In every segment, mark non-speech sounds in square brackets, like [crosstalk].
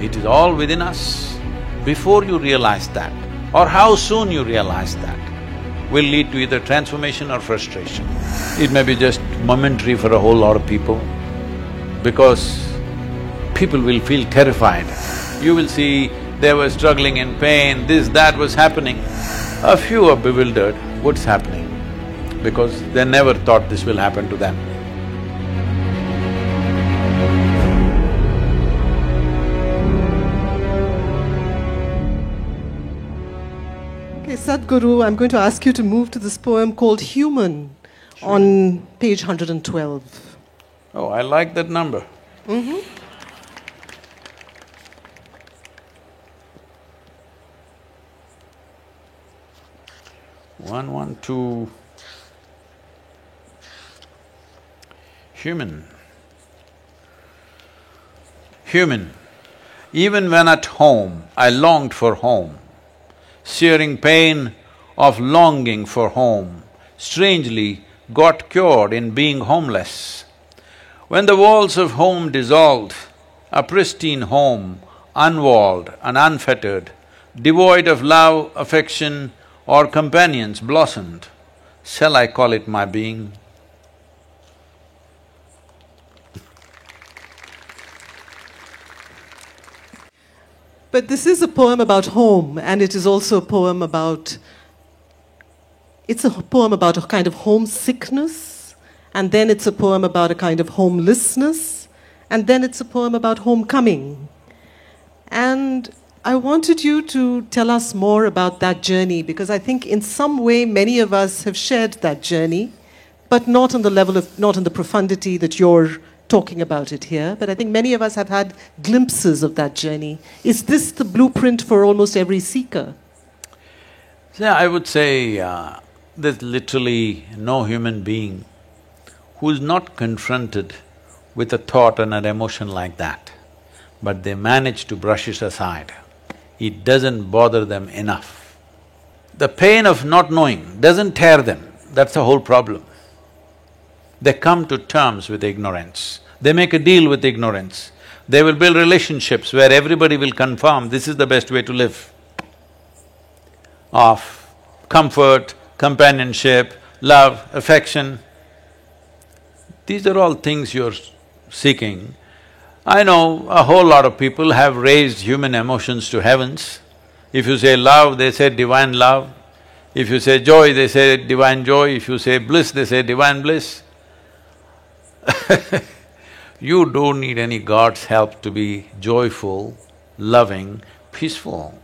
It is all within us. Before you realize that, or how soon you realize that, will lead to either transformation or frustration. It may be just momentary for a whole lot of people, because people will feel terrified. You will see they were struggling in pain, this, that was happening. A few are bewildered, what's happening? Because they never thought this will happen to them. Sadhguru, I'm going to ask you to move to this poem called Human on page 112. Oh, I like that number. Mm-hmm. One, one, two. Human. Human. Even when at home, I longed for home, searing pain of longing for home, strangely got cured in being homeless. When the walls of home dissolved, a pristine home, unwalled and unfettered, devoid of love, affection or companions blossomed, shall I call it my being? But this is a poem about home, and it is also a poem about. It's a poem about a kind of homesickness, and then it's a poem about a kind of homelessness, and then it's a poem about homecoming. And I wanted you to tell us more about that journey because I think in some way many of us have shared that journey, but not on the level of, not in the profundity that you're talking about it here. But I think many of us have had glimpses of that journey. Is this the blueprint for almost every seeker? Yeah, I would say uh, there's literally no human being who's not confronted with a thought and an emotion like that, but they manage to brush it aside. It doesn't bother them enough. The pain of not knowing doesn't tear them, that's the whole problem. They come to terms with ignorance, they make a deal with ignorance. They will build relationships where everybody will confirm this is the best way to live. Of comfort, companionship, love, affection. These are all things you're seeking. I know a whole lot of people have raised human emotions to heavens. If you say love, they say divine love. If you say joy, they say divine joy. If you say bliss, they say divine bliss. [laughs] you don't need any God's help to be joyful, loving, peaceful.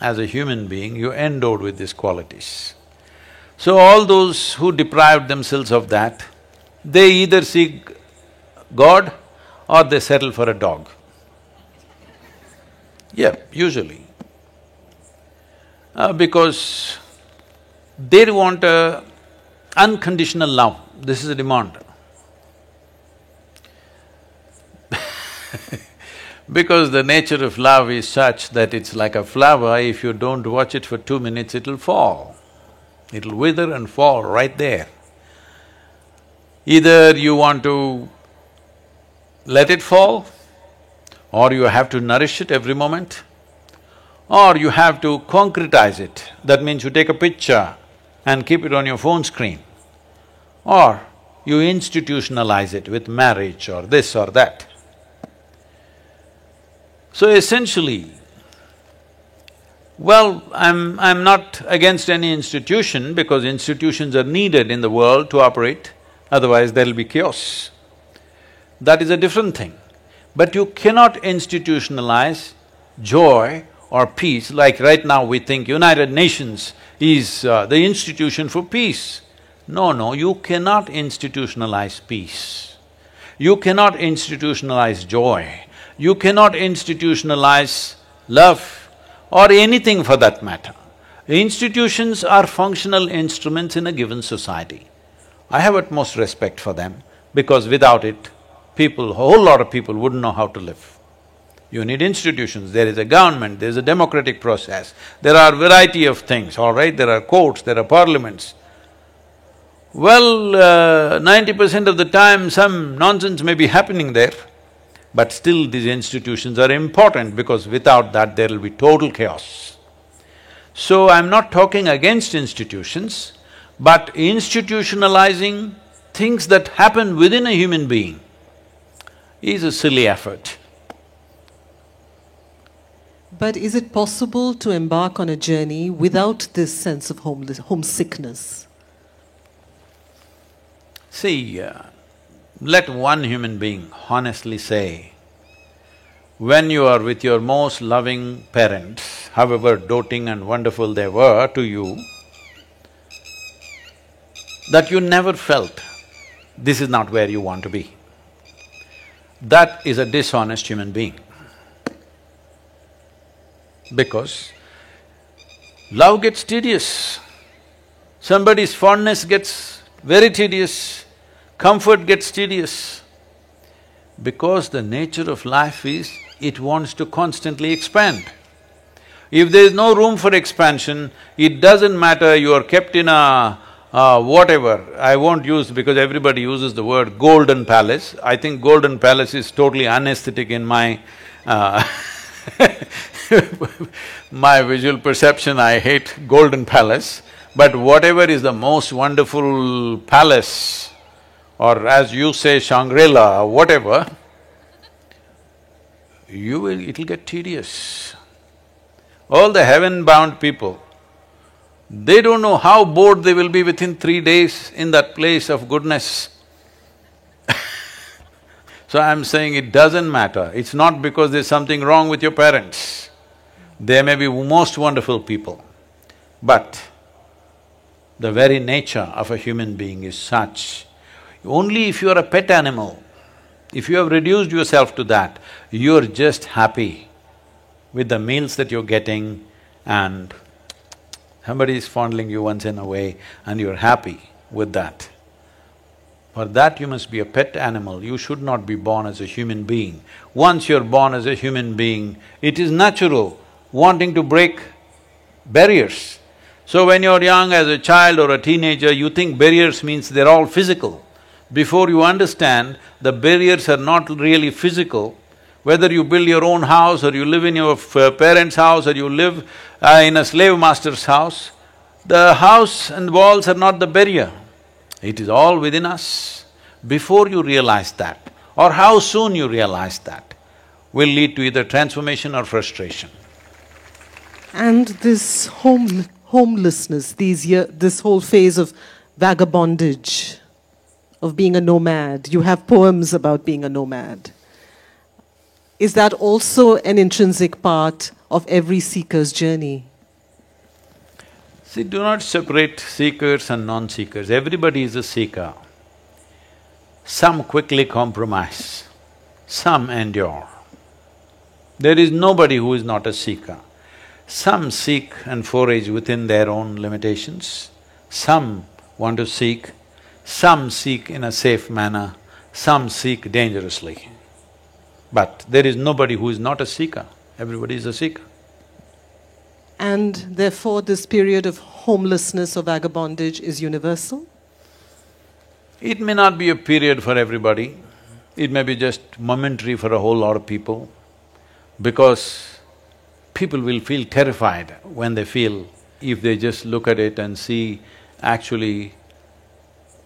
As a human being, you're endowed with these qualities. So all those who deprived themselves of that, they either seek God or they settle for a dog. Yeah, usually. Uh, because they want a unconditional love, this is a demand. Because the nature of love is such that it's like a flower, if you don't watch it for two minutes, it'll fall. It'll wither and fall right there. Either you want to let it fall, or you have to nourish it every moment, or you have to concretize it. That means you take a picture and keep it on your phone screen, or you institutionalize it with marriage or this or that. So essentially, well, I'm… I'm not against any institution because institutions are needed in the world to operate, otherwise there'll be chaos. That is a different thing. But you cannot institutionalize joy or peace, like right now we think United Nations is uh, the institution for peace. No, no, you cannot institutionalize peace. You cannot institutionalize joy. You cannot institutionalize love or anything for that matter. Institutions are functional instruments in a given society. I have utmost respect for them because without it, people, a whole lot of people wouldn't know how to live. You need institutions, there is a government, there is a democratic process, there are variety of things, all right, there are courts, there are parliaments. Well, uh, ninety percent of the time some nonsense may be happening there, But still these institutions are important because without that there will be total chaos. So I'm not talking against institutions, but institutionalizing things that happen within a human being is a silly effort. But is it possible to embark on a journey without this sense of homeless, homesickness? See, uh, let one human being honestly say, when you are with your most loving parents, however doting and wonderful they were to you, that you never felt this is not where you want to be. That is a dishonest human being. Because love gets tedious, somebody's fondness gets very tedious, comfort gets tedious. Because the nature of life is, it wants to constantly expand. If there is no room for expansion, it doesn't matter you are kept in a whatever, I won't use because everybody uses the word golden palace. I think golden palace is totally unesthetic in my uh [laughs] my visual perception, I hate golden palace. But whatever is the most wonderful palace, or as you say Shangri-La, whatever, you will… it'll get tedious. All the heaven-bound people, they don't know how bored they will be within three days in that place of goodness. [laughs] so I'm saying it doesn't matter, it's not because there's something wrong with your parents. They may be most wonderful people, but the very nature of a human being is such, only if you are a pet animal, if you have reduced yourself to that, you're just happy with the meals that you're getting and somebody is fondling you once in a way and you're happy with that. For that you must be a pet animal, you should not be born as a human being. Once you're born as a human being, it is natural wanting to break barriers. So when you're young as a child or a teenager, you think barriers means they're all physical. Before you understand, the barriers are not really physical. Whether you build your own house or you live in your parents' house or you live uh, in a slave master's house, the house and walls are not the barrier. It is all within us. Before you realize that, or how soon you realize that, will lead to either transformation or frustration. And this home, homelessness, these year, this whole phase of vagabondage, of being a nomad, you have poems about being a nomad. Is that also an intrinsic part of every seeker's journey? See, do not separate seekers and non-seekers, everybody is a seeker. Some quickly compromise, some endure. There is nobody who is not a seeker. Some seek and forage within their own limitations, some want to seek, some seek in a safe manner, some seek dangerously. But there is nobody who is not a seeker, everybody is a seeker. And therefore, this period of homelessness or vagabondage is universal? It may not be a period for everybody, it may be just momentary for a whole lot of people, because people will feel terrified when they feel if they just look at it and see actually,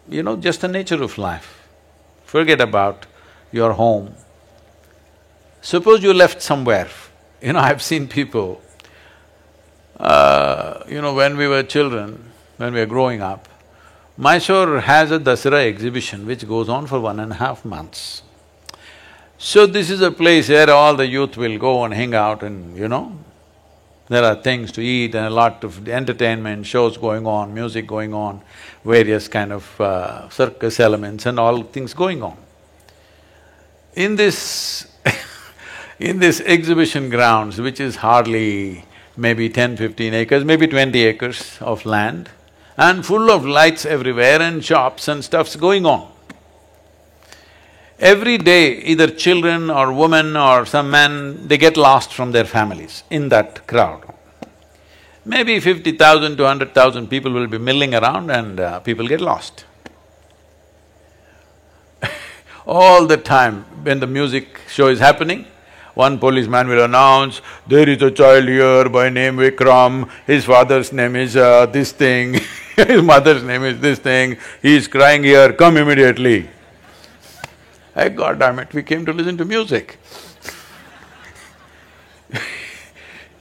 you know, just the nature of life. Forget about your home. Suppose you left somewhere, you know, [laughs] I've seen people, uh, you know, when we were children, when we were growing up, Mysore has a Dasara exhibition which goes on for one and a half months. So this is a place where all the youth will go and hang out and, you know, there are things to eat and a lot of entertainment, shows going on, music going on, various kind of uh, circus elements and all things going on. In this [laughs] in this exhibition grounds, which is hardly maybe 10, 15 acres, maybe 20 acres of land, and full of lights everywhere and shops and stuff's going on. Every day, either children or women or some men, they get lost from their families in that crowd. Maybe fifty thousand to hundred thousand people will be milling around and uh, people get lost. [laughs] All the time when the music show is happening, one policeman will announce, there is a child here by name Vikram, his father's name is uh, this thing, [laughs] his mother's name is this thing, he is crying here, come immediately. Hey, God damn it, we came to listen to music. [laughs]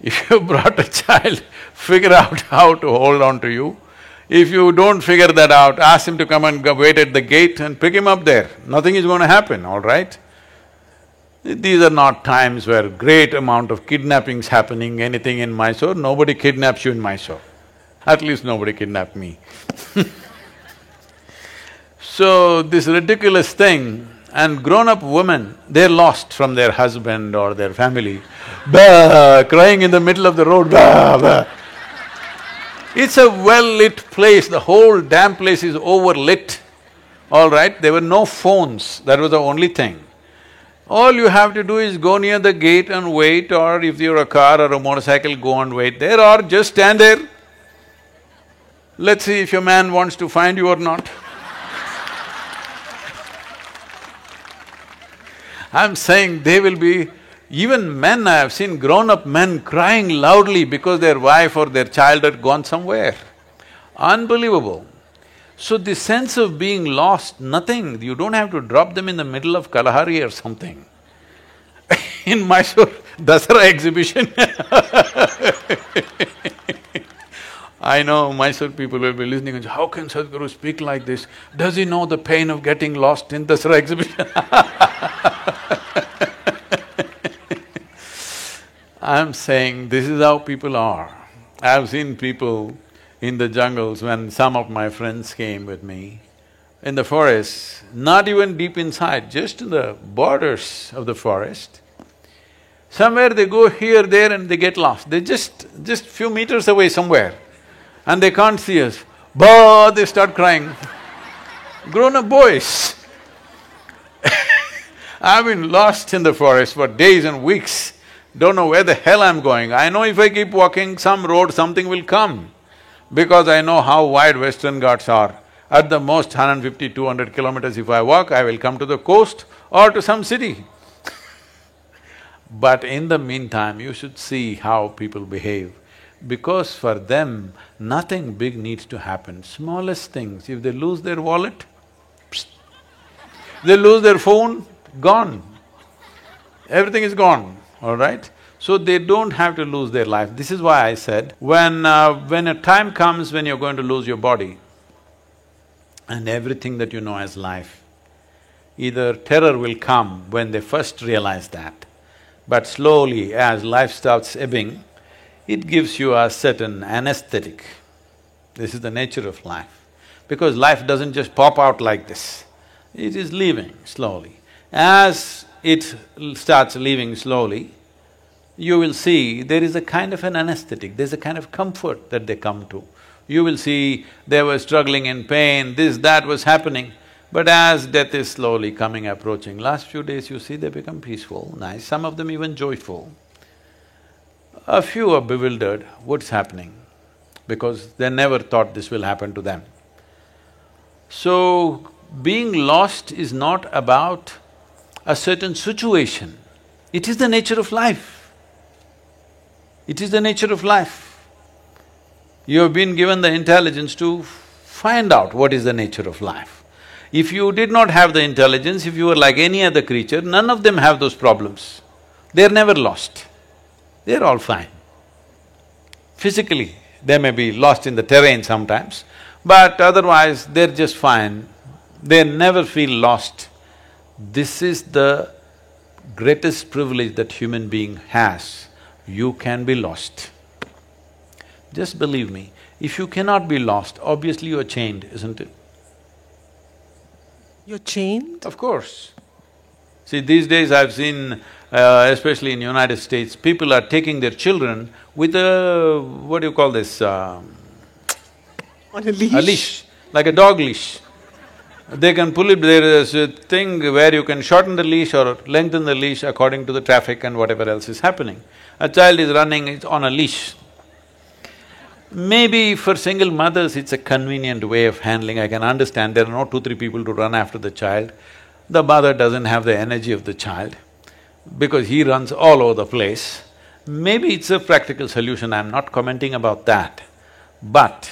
if you brought a child, figure out how to hold on to you. If you don't figure that out, ask him to come and wait at the gate and pick him up there. Nothing is going to happen, all right? These are not times where great amount of kidnappings happening, anything in Mysore, nobody kidnaps you in Mysore. At least nobody kidnapped me [laughs] So, this ridiculous thing, and grown-up women, they're lost from their husband or their family, [laughs] bah, crying in the middle of the road, bah, bah. It's a well-lit place, the whole damn place is overlit, all right? There were no phones, that was the only thing. All you have to do is go near the gate and wait or if you're a car or a motorcycle, go and wait there or just stand there. Let's see if your man wants to find you or not. I'm saying they will be… Even men, I have seen grown-up men crying loudly because their wife or their child had gone somewhere. Unbelievable. So the sense of being lost, nothing, you don't have to drop them in the middle of Kalahari or something. [laughs] in Mysore Dasara exhibition [laughs] I know Mysore people will be listening and say, how can Sadhguru speak like this? Does he know the pain of getting lost in Dasara exhibition [laughs] [laughs] I'm saying this is how people are. I've seen people in the jungles when some of my friends came with me, in the forest, not even deep inside, just in the borders of the forest. Somewhere they go here, there and they get lost. They just… just few meters away somewhere and they can't see us. Bah, they start crying. [laughs] Grown-up boys. I've been lost in the forest for days and weeks, don't know where the hell I'm going. I know if I keep walking some road, something will come because I know how wide Western Ghats are. At the most 150, 200 kilometers if I walk, I will come to the coast or to some city. [laughs] but in the meantime, you should see how people behave. Because for them, nothing big needs to happen. Smallest things, if they lose their wallet, psst. they lose their phone, gone. Everything is gone, all right? So they don't have to lose their life. This is why I said, when… Uh, when a time comes when you're going to lose your body and everything that you know as life, either terror will come when they first realize that, but slowly as life starts ebbing, it gives you a certain anesthetic. This is the nature of life. Because life doesn't just pop out like this, it is leaving slowly. As it starts leaving slowly, you will see there is a kind of an anesthetic, there's a kind of comfort that they come to. You will see they were struggling in pain, this, that was happening. But as death is slowly coming, approaching, last few days you see they become peaceful, nice, some of them even joyful. A few are bewildered, what's happening? Because they never thought this will happen to them. So, being lost is not about a certain situation, it is the nature of life. It is the nature of life. You have been given the intelligence to find out what is the nature of life. If you did not have the intelligence, if you were like any other creature, none of them have those problems. They're never lost. They're all fine. Physically, they may be lost in the terrain sometimes, but otherwise they're just fine. They never feel lost. This is the greatest privilege that human being has you can be lost. Just believe me, if you cannot be lost, obviously you're chained, isn't it? You're chained? Of course. See, these days I've seen, uh, especially in United States, people are taking their children with a… what do you call this? Uh, On a leash? A leash, like a dog leash. They can pull it, there is a thing where you can shorten the leash or lengthen the leash according to the traffic and whatever else is happening. A child is running, it's on a leash. Maybe for single mothers, it's a convenient way of handling, I can understand, there are no two, three people to run after the child. the mother doesn't have the energy of the child because he runs all over the place. Maybe it's a practical solution, I'm not commenting about that. But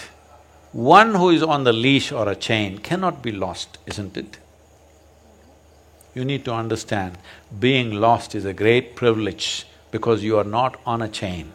one who is on the leash or a chain cannot be lost, isn't it? You need to understand, being lost is a great privilege because you are not on a chain.